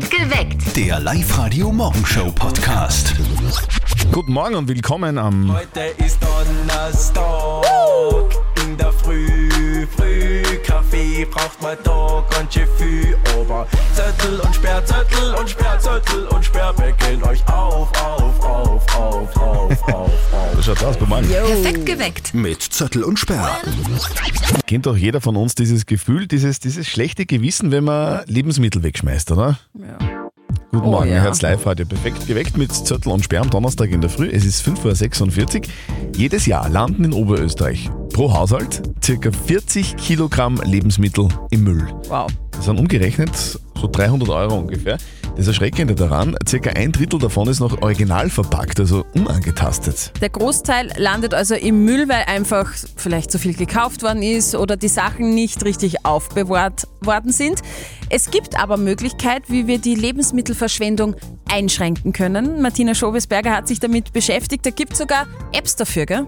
Geweckt. Der Live-Radio-Morgenshow-Podcast. Guten Morgen und willkommen am. Heute ist Donnerstag. In der Früh, früh, Kaffee braucht man da ganz schön viel. Aber Zettel und Sperr, Zettel und Sperr, Zettel und Sperr, wecken euch auf, auf, auf, auf, auf, auf, auf. Das schaut aus, Morgen. Perfekt geweckt. Mit Zettel und Sperr. Kennt doch jeder von uns dieses Gefühl, dieses, dieses schlechte Gewissen, wenn man Lebensmittel wegschmeißt, oder? Ja. Guten Oh, Morgen, ja. ihr hört's live heute perfekt geweckt mit Zettel und Sperr am Donnerstag in der Früh. Es ist 5.46 Uhr. Jedes Jahr landen in Oberösterreich pro Haushalt circa 40 Kilogramm Lebensmittel im Müll. Wow. Das sind umgerechnet so 300 Euro ungefähr. Das Erschreckende daran, circa ein Drittel davon ist noch original verpackt, also unangetastet. Der Großteil landet also im Müll, weil einfach vielleicht zu viel gekauft worden ist oder die Sachen nicht richtig aufbewahrt worden sind. Es gibt aber Möglichkeit, wie wir die Lebensmittelverschwendung einschränken können. Martina Schobesberger hat sich damit beschäftigt. Da gibt es sogar Apps dafür, gell?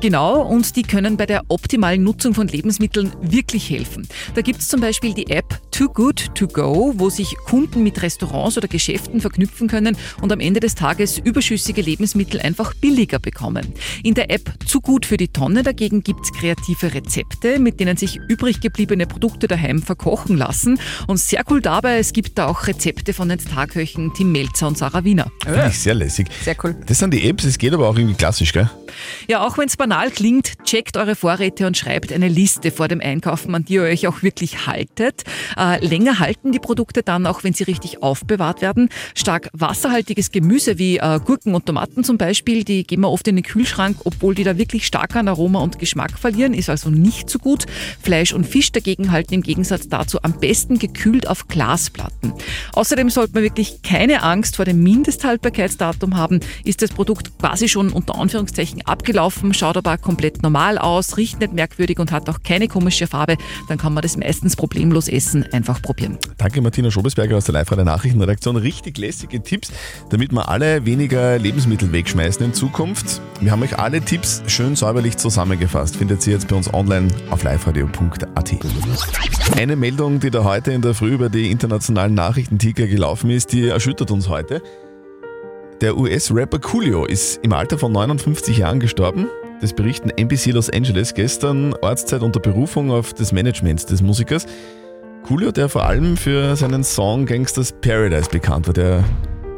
Genau, und die können bei der optimalen Nutzung von Lebensmitteln wirklich helfen. Da gibt es zum Beispiel die App Too Good To Go, wo sich Kunden mit Restaurants oder Geschäften verknüpfen können und am Ende des Tages überschüssige Lebensmittel einfach billiger bekommen. In der App Zu gut für die Tonne dagegen gibt es kreative Rezepte, mit denen sich übrig gebliebene Produkte daheim verkochen lassen. Und sehr cool dabei, es gibt da auch Rezepte von den Starköchen Tim Melzer und Sarah Wiener. Finde ich sehr lässig. Sehr cool. Das sind die Apps, es geht aber auch irgendwie klassisch, gell? Ja, auch wenn es banal klingt, checkt eure Vorräte und schreibt eine Liste vor dem Einkaufen, an die ihr euch auch wirklich haltet. Äh, länger halten die Produkte dann, auch wenn sie richtig aufbewahrt werden. Stark wasserhaltiges Gemüse wie äh, Gurken und Tomaten zum Beispiel, die gehen wir oft in den Kühlschrank, obwohl die da wirklich stark an Aroma und Geschmack verlieren, ist also nicht so gut. Fleisch und Fisch dagegen halten im Gegensatz dazu am besten gekühlt auf Glasplatten. Außerdem sollte man wirklich keine Angst vor dem Mindesthaltbarkeitsdatum haben. Ist das Produkt quasi schon unter Anführungszeichen abgelaufen, schaut aber komplett normal aus, riecht nicht merkwürdig und hat auch keine komische Farbe, dann kann man das meistens problemlos essen. Einfach probieren. Danke Martina Schobesberger aus der live radio Nachrichtenredaktion. Richtig lässige Tipps, damit wir alle weniger Lebensmittel wegschmeißen in Zukunft. Wir haben euch alle Tipps schön säuberlich zusammengefasst. Findet ihr jetzt bei uns online auf liveradio.at. Eine Meldung, die da heute in der Früh über die internationalen Nachrichtenticker gelaufen ist, die erschüttert uns heute. Der US-Rapper Coolio ist im Alter von 59 Jahren gestorben. Das berichten NBC Los Angeles gestern, Ortszeit unter Berufung auf das Management des Musikers. Coolio, der vor allem für seinen Song Gangsters Paradise bekannt war, der,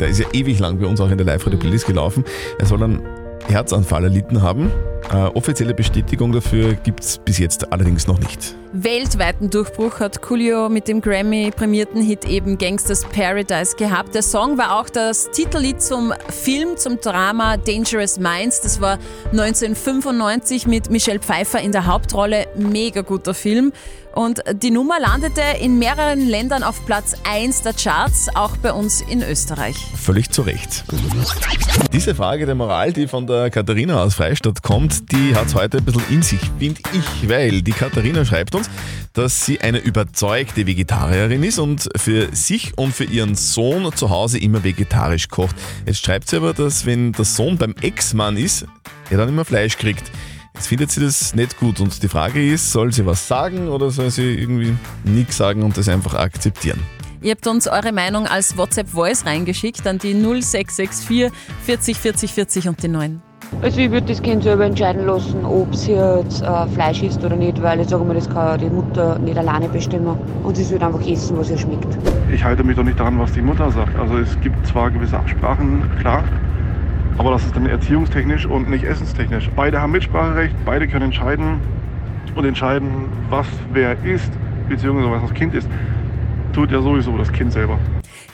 der ist ja ewig lang bei uns auch in der Live-Radio-Playlist gelaufen. Er soll einen Herzanfall erlitten haben. Äh, offizielle Bestätigung dafür gibt es bis jetzt allerdings noch nicht. Weltweiten Durchbruch hat Coolio mit dem Grammy-prämierten Hit eben Gangsters Paradise gehabt. Der Song war auch das Titellied zum Film, zum Drama Dangerous Minds. Das war 1995 mit Michelle Pfeiffer in der Hauptrolle. Mega guter Film. Und die Nummer landete in mehreren Ländern auf Platz 1 der Charts, auch bei uns in Österreich. Völlig zu Recht. Diese Frage der Moral, die von der Katharina aus Freistadt kommt, die hat es heute ein bisschen in sich, finde ich, weil die Katharina schreibt uns, dass sie eine überzeugte Vegetarierin ist und für sich und für ihren Sohn zu Hause immer vegetarisch kocht. Jetzt schreibt sie aber, dass wenn der Sohn beim Ex-Mann ist, er dann immer Fleisch kriegt. Jetzt findet sie das nicht gut und die Frage ist, soll sie was sagen oder soll sie irgendwie nichts sagen und das einfach akzeptieren? Ihr habt uns eure Meinung als WhatsApp-Voice reingeschickt an die 0664 40 40 40 und die 9. Also ich würde das Kind selber entscheiden lassen, ob sie jetzt äh, Fleisch isst oder nicht, weil ich sage mal, das kann die Mutter nicht alleine bestimmen. Und sie soll einfach essen, was ihr schmeckt. Ich halte mich doch nicht daran, was die Mutter sagt. Also es gibt zwar gewisse Absprachen, klar, aber das ist dann erziehungstechnisch und nicht essenstechnisch. Beide haben Mitspracherecht, beide können entscheiden und entscheiden, was wer isst, beziehungsweise was das Kind isst, tut ja sowieso das Kind selber.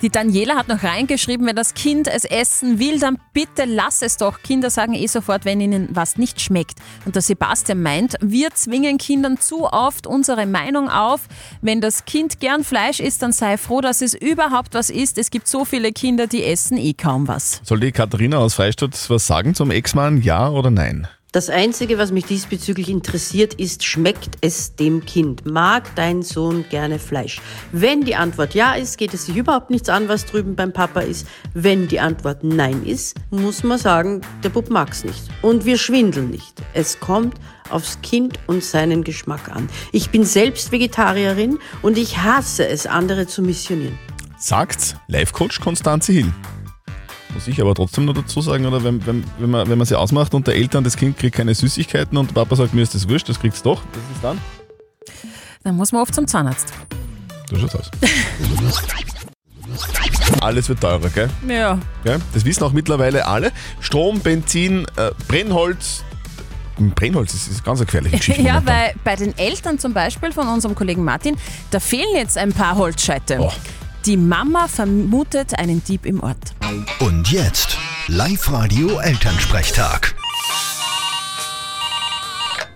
Die Daniela hat noch reingeschrieben, wenn das Kind es essen will, dann bitte lass es doch. Kinder sagen eh sofort, wenn ihnen was nicht schmeckt. Und der Sebastian meint, wir zwingen Kindern zu oft unsere Meinung auf. Wenn das Kind gern Fleisch isst, dann sei froh, dass es überhaupt was isst. Es gibt so viele Kinder, die essen eh kaum was. Soll die Katharina aus Freistadt was sagen zum Ex-Mann, ja oder nein? Das Einzige, was mich diesbezüglich interessiert, ist, schmeckt es dem Kind? Mag dein Sohn gerne Fleisch? Wenn die Antwort ja ist, geht es sich überhaupt nichts an, was drüben beim Papa ist. Wenn die Antwort nein ist, muss man sagen, der Bub mag's nicht. Und wir schwindeln nicht. Es kommt aufs Kind und seinen Geschmack an. Ich bin selbst Vegetarierin und ich hasse es, andere zu missionieren. sagt Life-Coach Konstanze Hill. Muss ich aber trotzdem noch dazu sagen, oder wenn, wenn, wenn, man, wenn man sie ausmacht und der Eltern, das Kind kriegt keine Süßigkeiten und Papa sagt, mir ist das wurscht, das kriegt's doch, das ist dann? Dann muss man oft zum Zahnarzt. So schaut's aus. Alles wird teurer, gell? Ja. gell? Das wissen auch mittlerweile alle. Strom, Benzin, äh, Brennholz. Brennholz ist, ist ganz eine gefährliche Geschichte. Ja, momentan. weil bei den Eltern zum Beispiel von unserem Kollegen Martin, da fehlen jetzt ein paar Holzscheite. Oh. Die Mama vermutet einen Dieb im Ort. Und jetzt Live-Radio Elternsprechtag.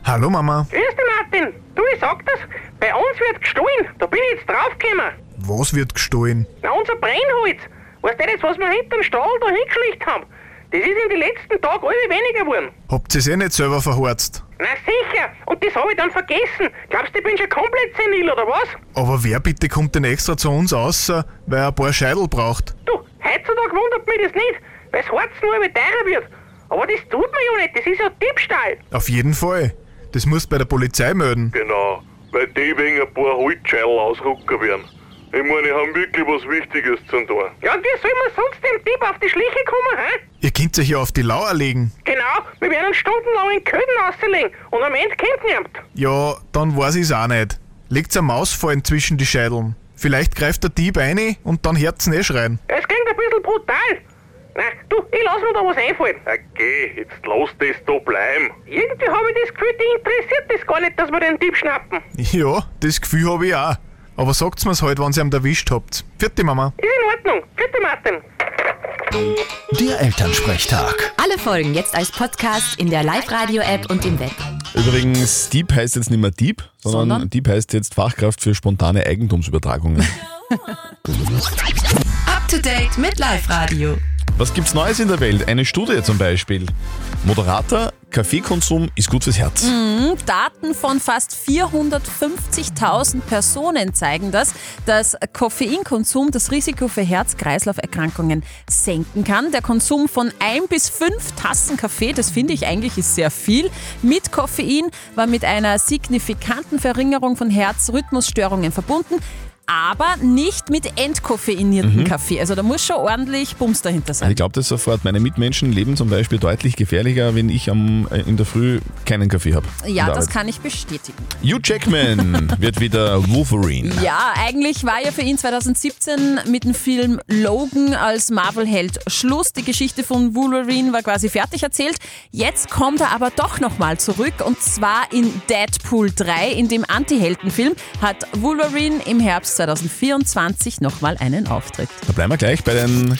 Hallo Mama, Grüß dich, Martin. Du, ich sag das, bei uns wird gestohlen. Da bin ich jetzt draufgekommen. was wird gestohlen? Na, unser Brennholz. Weißt du das, was wir hinterm Stall da hingeschlicht haben? Das ist in den letzten Tagen alle weniger geworden. Habt ihr's eh nicht selber verhorzt? Na sicher, und das habe ich dann vergessen. Glaubst du, ich bin schon komplett senil, oder was? Aber wer bitte kommt denn extra zu uns außer, weil er ein paar Scheidel braucht? Du, heutzutage wundert mich das nicht, weil das Harz nur immer teurer wird. Aber das tut man ja nicht, das ist ja Diebstahl. Auf jeden Fall. Das musst bei der Polizei melden. Genau, weil die wegen ein paar Holzscheitel ausrucken werden. Ich meine, die haben wirklich was Wichtiges zu tun. Ja, und wie soll man sonst dem Dieb auf die Schliche kommen, hä? Ihr könnt euch ja auf die Lauer legen. Genau, wir werden stundenlang in Köden auslegen und am Ende kommt niemand. Ja, dann weiß ich's auch nicht. Legt's eine Mausfallen zwischen die Scheideln. Vielleicht greift der Dieb eine und dann hört's ihn eh schreien. Es klingt ein bisschen brutal. Na, du, ich lass mir da was einfallen. Okay, jetzt lass das da bleiben. Irgendwie habe ich das Gefühl, die interessiert das gar nicht, dass wir den Dieb schnappen. Ja, das Gefühl habe ich auch. Aber sagt's mir's halt, wenn ihr ihn erwischt habt. Vierte Mama. Ist in Ordnung. Bitte, Martin. Der Elternsprechtag. Alle Folgen jetzt als Podcast in der Live-Radio-App und im Web. Übrigens, Dieb heißt jetzt nicht mehr Dieb, sondern, Sondern? Dieb heißt jetzt Fachkraft für spontane Eigentumsübertragungen. Up to date mit Live-Radio. Was gibt's Neues in der Welt? Eine Studie zum Beispiel. Moderater, Kaffeekonsum ist gut fürs Herz. Daten von fast 450.000 Personen zeigen das, dass Koffeinkonsum das Risiko für Herz-Kreislauf-Erkrankungen senken kann. Der Konsum von ein bis fünf Tassen Kaffee, das finde ich eigentlich ist sehr viel, mit Koffein war mit einer signifikanten Verringerung von Herzrhythmusstörungen verbunden. Aber nicht mit entkoffeiniertem Kaffee. Also da muss schon ordentlich Bums dahinter sein. Ich glaube das sofort. Meine Mitmenschen leben zum Beispiel deutlich gefährlicher, wenn ich am, äh, in der Früh keinen Kaffee habe. Ja, das kann ich bestätigen. Hugh Jackman wird wieder Wolverine. Ja, eigentlich war ja für ihn 2017 mit dem Film Logan als Marvel-Held Schluss. Die Geschichte von Wolverine war quasi fertig erzählt. Jetzt kommt er aber doch nochmal zurück und zwar in Deadpool 3. In dem Anti-Helden-Film hat Wolverine im Herbst 2024 nochmal einen Auftritt. Da bleiben wir gleich bei den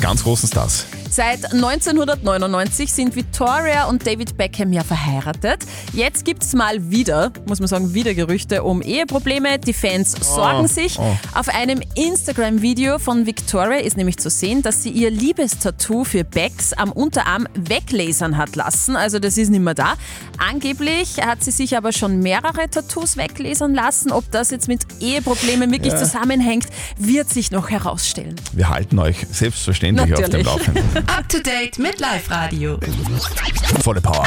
ganz großen Stars. Seit 1999 sind Victoria und David Beckham ja verheiratet. Jetzt gibt es mal wieder, muss man sagen, wieder Gerüchte um Eheprobleme. Die Fans sorgen sich. oh. Auf einem Instagram-Video von Victoria ist nämlich zu sehen, dass sie ihr Liebestattoo für Becks am Unterarm weglasern hat lassen. Also das ist nicht mehr da. Angeblich hat sie sich aber schon mehrere Tattoos weglasern lassen. Ob das jetzt mit Eheproblemen wirklich zusammenhängt, wird sich noch herausstellen. Wir halten euch selbstverständlich auf dem Natürlich. Laufenden. Up to date mit Live-Radio. Volle Power.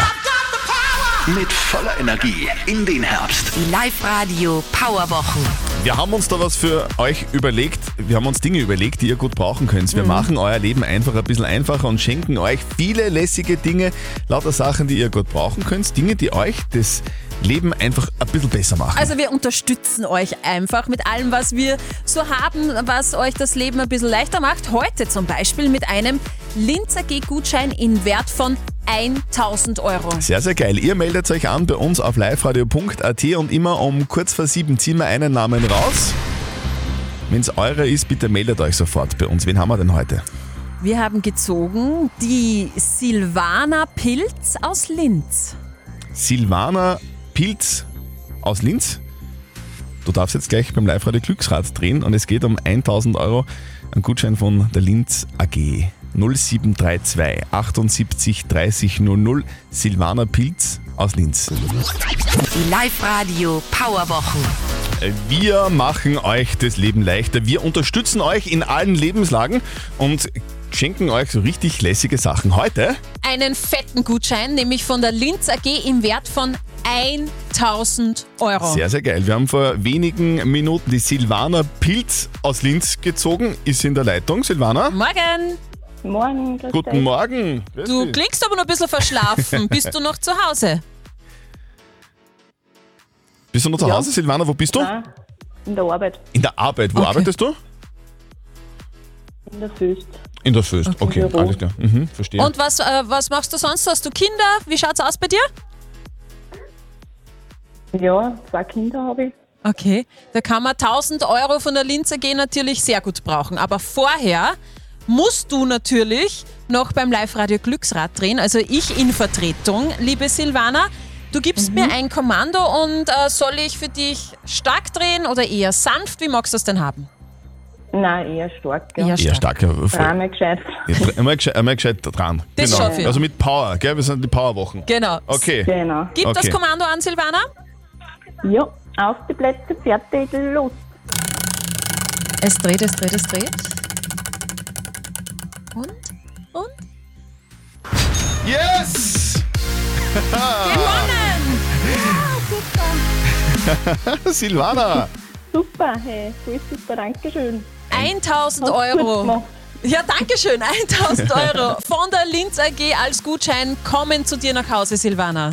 Mit voller Energie in den Herbst. Die Live-Radio Powerwochen. Wir haben uns da was für euch überlegt. Wir haben uns Dinge überlegt, die ihr gut brauchen könnt. Wir machen euer Leben einfach ein bisschen einfacher und schenken euch viele lässige Dinge, lauter Sachen, die ihr gut brauchen könnt. Dinge, die euch das Leben einfach ein bisschen besser machen. Also wir unterstützen euch einfach mit allem, was wir so haben, was euch das Leben ein bisschen leichter macht. Heute zum Beispiel mit einem Linz AG Gutschein in Wert von 1000 Euro. Sehr, sehr geil. Ihr meldet euch an bei uns auf liveradio.at und immer um kurz vor sieben ziehen wir einen Namen raus. Wenn es eure ist, bitte meldet euch sofort bei uns. Wen haben wir denn heute? Wir haben gezogen die Silvana Pilz aus Linz. Silvana Pilz aus Linz. Du darfst jetzt gleich beim Live-Radio Glücksrad drehen und es geht um 1000 Euro. Ein Gutschein von der Linz AG. 0732 78 30 00 Silvana Pilz aus Linz. Die Live-Radio Powerwochen. Wir machen euch das Leben leichter. Wir unterstützen euch in allen Lebenslagen und schenken euch so richtig lässige Sachen. Heute Einen fetten Gutschein, nämlich von der Linz AG im Wert von 1000 Euro. sehr, sehr geil. Wir haben vor wenigen Minuten die Silvana Pilz aus Linz gezogen. Ist in der Leitung. Silvana, Morgen! Morgen, grüß guten dich. Morgen. Grüß Du dich. klingst aber noch ein bisschen verschlafen. Bist du noch zu Hause? Bist du noch zu Ja. Hause, Silvana? Wo bist du? Nein, in der Arbeit, In der Arbeit. Wo Okay. arbeitest du? in der Föst. In der Föst. Okay, Büro. alles klar. Mhm, verstehe. Und was, äh, was machst du sonst? Hast du Kinder? Wie schaut's aus bei dir? Ja, zwei Kinder habe ich. Okay, da kann man 1000 Euro von der Linz AG natürlich sehr gut brauchen. Aber vorher musst du natürlich noch beim Live-Radio Glücksrad drehen, also ich in Vertretung, liebe Silvana. Du gibst mir ein Kommando und äh, soll ich für dich stark drehen oder eher sanft? Wie magst du es denn haben? Nein, eher stark. Ja. Eher Eher stark. Ja, voll. Drama gescheit. Einmal, gescheit, einmal gescheit dran. Das genau. schaffe ich. Also mit Power, gell? Wir sind die Powerwochen. Genau. Okay. Genau. Gib Okay. das Kommando an, Silvana. Ja, auf die Plätze, fertig, los. Es dreht, es dreht, es dreht. Und? Und? Yes! Gewonnen! Silvana! Super, hey, voll super, danke schön. 1000 Hast gut Euro. Ja, danke schön. 1000 Euro von der Linz AG als Gutschein kommen zu dir nach Hause, Silvana.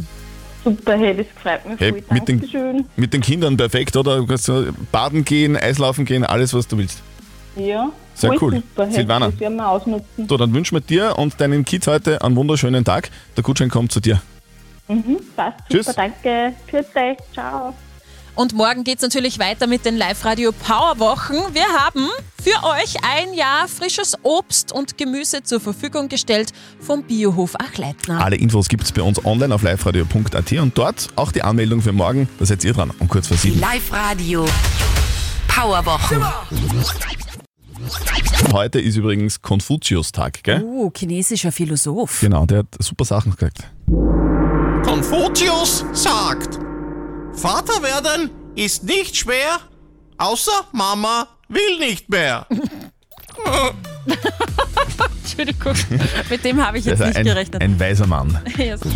Super, hey, das freut mich Hey, voll. mit den- Dankeschön. Mit den Kindern perfekt, oder? Du kannst so baden gehen, Eislaufen gehen, alles, was du willst. Ja, Sehr cool. Super, Silvana. Das werden wir ausnutzen. So, dann wünschen wir dir und deinen Kids heute einen wunderschönen Tag. Der Gutschein kommt zu dir. Mhm, passt, Tschüss. super, danke. Tschüss, euch. ciao. Und morgen geht's natürlich weiter mit den Live-Radio Power-Wochen. Wir haben für euch ein Jahr frisches Obst und Gemüse zur Verfügung gestellt vom Biohof Achleitner. Alle Infos gibt es bei uns online auf liveradio.at und dort auch die Anmeldung für morgen. Da seid ihr dran, um kurz vor sieben. Live-Radio. Powerwochen. Heute ist übrigens Konfuzius-Tag, gell? Oh, chinesischer Philosoph. Genau, der hat super Sachen gesagt. Konfuzius sagt, Vater werden ist nicht schwer, außer Mama will nicht mehr. Entschuldigung, mit dem habe ich jetzt Also nicht ein, gerechnet. ein weiser Mann. So.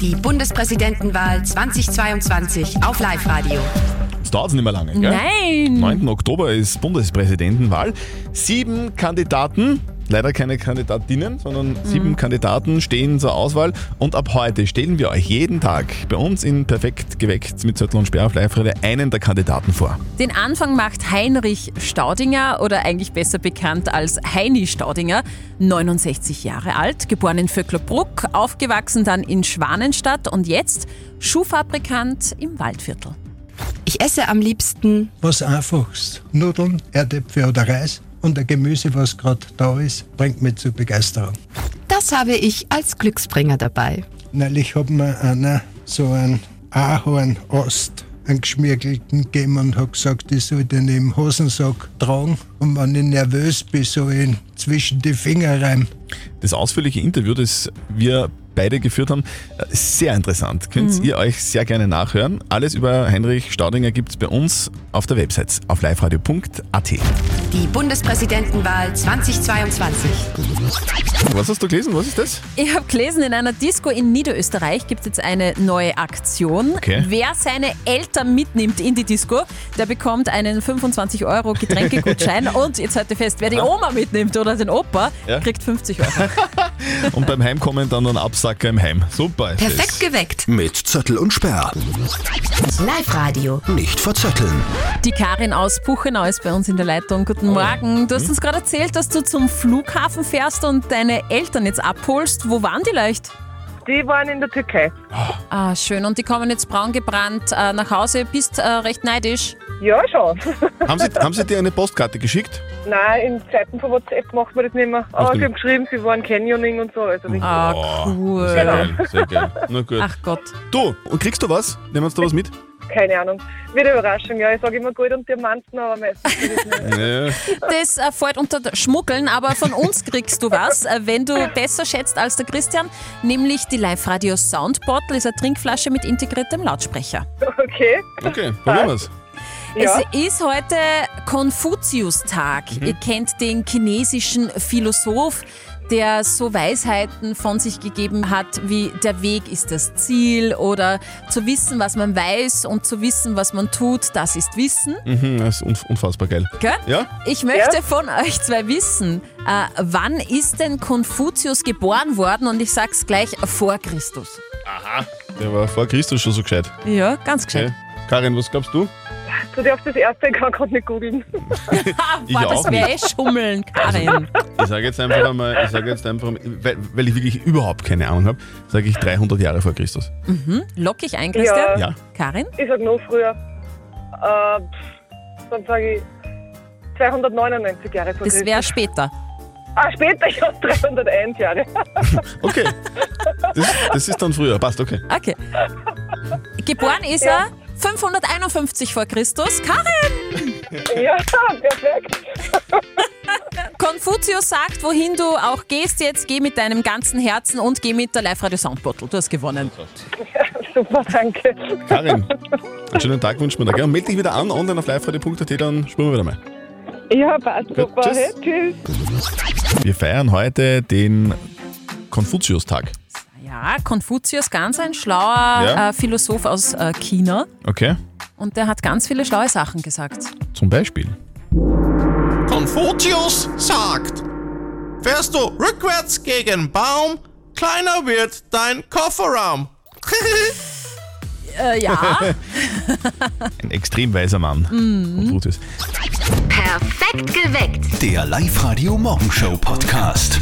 Die Bundespräsidentenwahl 2022 auf Live-Radio. Es dauert nicht mehr lange, gell? Nein! 9. Oktober ist Bundespräsidentenwahl. Sieben Kandidaten, leider keine Kandidatinnen, sondern sieben Kandidaten stehen zur Auswahl. Und ab heute stellen wir euch jeden Tag bei uns in Perfekt geweckt mit Zettel und Sperr auf live einen der Kandidaten vor. Den Anfang macht Heinrich Staudinger oder eigentlich besser bekannt als Heini Staudinger, 69 Jahre alt, geboren in Vöcklerbruck, aufgewachsen dann in Schwanenstadt und jetzt Schuhfabrikant im Waldviertel. Ich esse am liebsten Was einfachst. Nudeln, Erdäpfel oder Reis und ein Gemüse, was gerade da ist, bringt mich zur Begeisterung. Das habe ich als Glücksbringer dabei. Neulich hat mir einer so einen Ahornost, einen geschmiergelten gegeben und hat gesagt, ich soll den im Hosensack tragen und wenn ich nervös bin, soll ich ihn zwischen die Finger rein. Das ausführliche Interview, das wir beide geführt haben, sehr interessant. Könnt Mhm. ihr euch sehr gerne nachhören. Alles über Heinrich Staudinger gibt es bei uns auf der Website auf liveradio.at. Die Bundespräsidentenwahl 2022. Was hast du gelesen? Was ist das? Ich habe gelesen, in einer Disco in Niederösterreich gibt es jetzt eine neue Aktion. Okay. Wer seine Eltern mitnimmt in die Disco, der bekommt einen 25 Euro Getränkegutschein und jetzt halte fest, wer die Oma mitnimmt oder den Opa, Ja. kriegt 50 Euro. Und beim Heimkommen dann einen Absacker im Heim. Super. ist Perfekt das. geweckt. Mit Zettel und Sperr. Live-Radio. Nicht verzetteln. Die Karin aus Puchenau ist bei uns in der Leitung. Guten Morgen. Du hast uns gerade erzählt, dass du zum Flughafen fährst und deine Eltern jetzt abholst. Wo waren die leicht? Die waren in der Türkei. Ah, schön. Und die kommen jetzt braun gebrannt äh, nach Hause. Bist äh, recht neidisch. Ja, schon. Haben Sie, haben Sie dir eine Postkarte geschickt? Nein, in Zeiten von WhatsApp macht man das nicht mehr. Aber du sie haben geschrieben, sie waren Canyoning und so. Also nicht Ah, cool. Sehr geil, sehr geil. Na gut. Ach Gott. Du, und kriegst du was? Nehmen wir uns da was mit? Keine Ahnung. Wird eine Überraschung, ja. Ich sage immer Gold und Diamanten, aber meistens ist das nicht. Ja. Das äh, fällt unter Schmuggeln, aber von uns kriegst du was, äh, wenn du besser schätzt als der Christian, nämlich die Live-Radio Sound Bottle ist eine Trinkflasche mit integriertem Lautsprecher. Okay. Okay, probieren wir's. Es ist heute Konfuzius-Tag. Ihr kennt den chinesischen Philosoph, der so Weisheiten von sich gegeben hat, wie der Weg ist das Ziel oder zu wissen, was man weiß und zu wissen, was man tut, das ist Wissen. Mhm, das ist unf- unfassbar geil. Gell? Ja? Ich möchte von euch zwei wissen, äh, wann ist denn Konfuzius geboren worden? Und ich sag's gleich vor Christus. Aha. Der war vor Christus schon so gescheit. Ja, ganz gescheit. Okay. Karin, was glaubst du? Du darfst das erste, ich kann gerade nicht googeln. Ich Boah, das wäre eh. Schummeln, Karin. Ich sage jetzt einfach einmal, ich sage jetzt einfach, einmal, weil, weil ich wirklich überhaupt keine Ahnung habe, sage ich 300 Jahre vor Christus. Mhm. Lock ich ein, Christian? Ja. Karin? Ich sag noch früher. Äh, pff, dann sage ich 299 Jahre vor Das wäre Christus. später. Ah, später, ich habe 301 Jahre. Okay. Das, das ist dann früher, passt, okay. Okay. Geboren ist er 551 vor Christus. Karin! ja, perfekt. Konfuzius sagt, wohin du auch gehst jetzt, geh mit deinem ganzen Herzen und geh mit der Live-Radio Soundbottle. Du hast gewonnen. Super, danke. Karin, einen schönen Tag wünschen wir dir. gell? Und melde dich wieder an, online auf liveradio.at, dann spielen wir wieder mal. Ja, passt Gut, super. tschüss. Hey, tschüss. Wir feiern heute den Konfuzius-Tag. Ja, Konfuzius, ganz ein schlauer Ja. äh, Philosoph aus äh, China. Okay? Und der hat ganz viele schlaue Sachen gesagt. Zum Beispiel. Konfuzius sagt, fährst du rückwärts gegen Baum, kleiner wird dein Kofferraum. Äh, ja. Ein extrem weiser Mann. Mhm. Konfuzius. Perfekt geweckt. Der Live-Radio Morgenshow Podcast.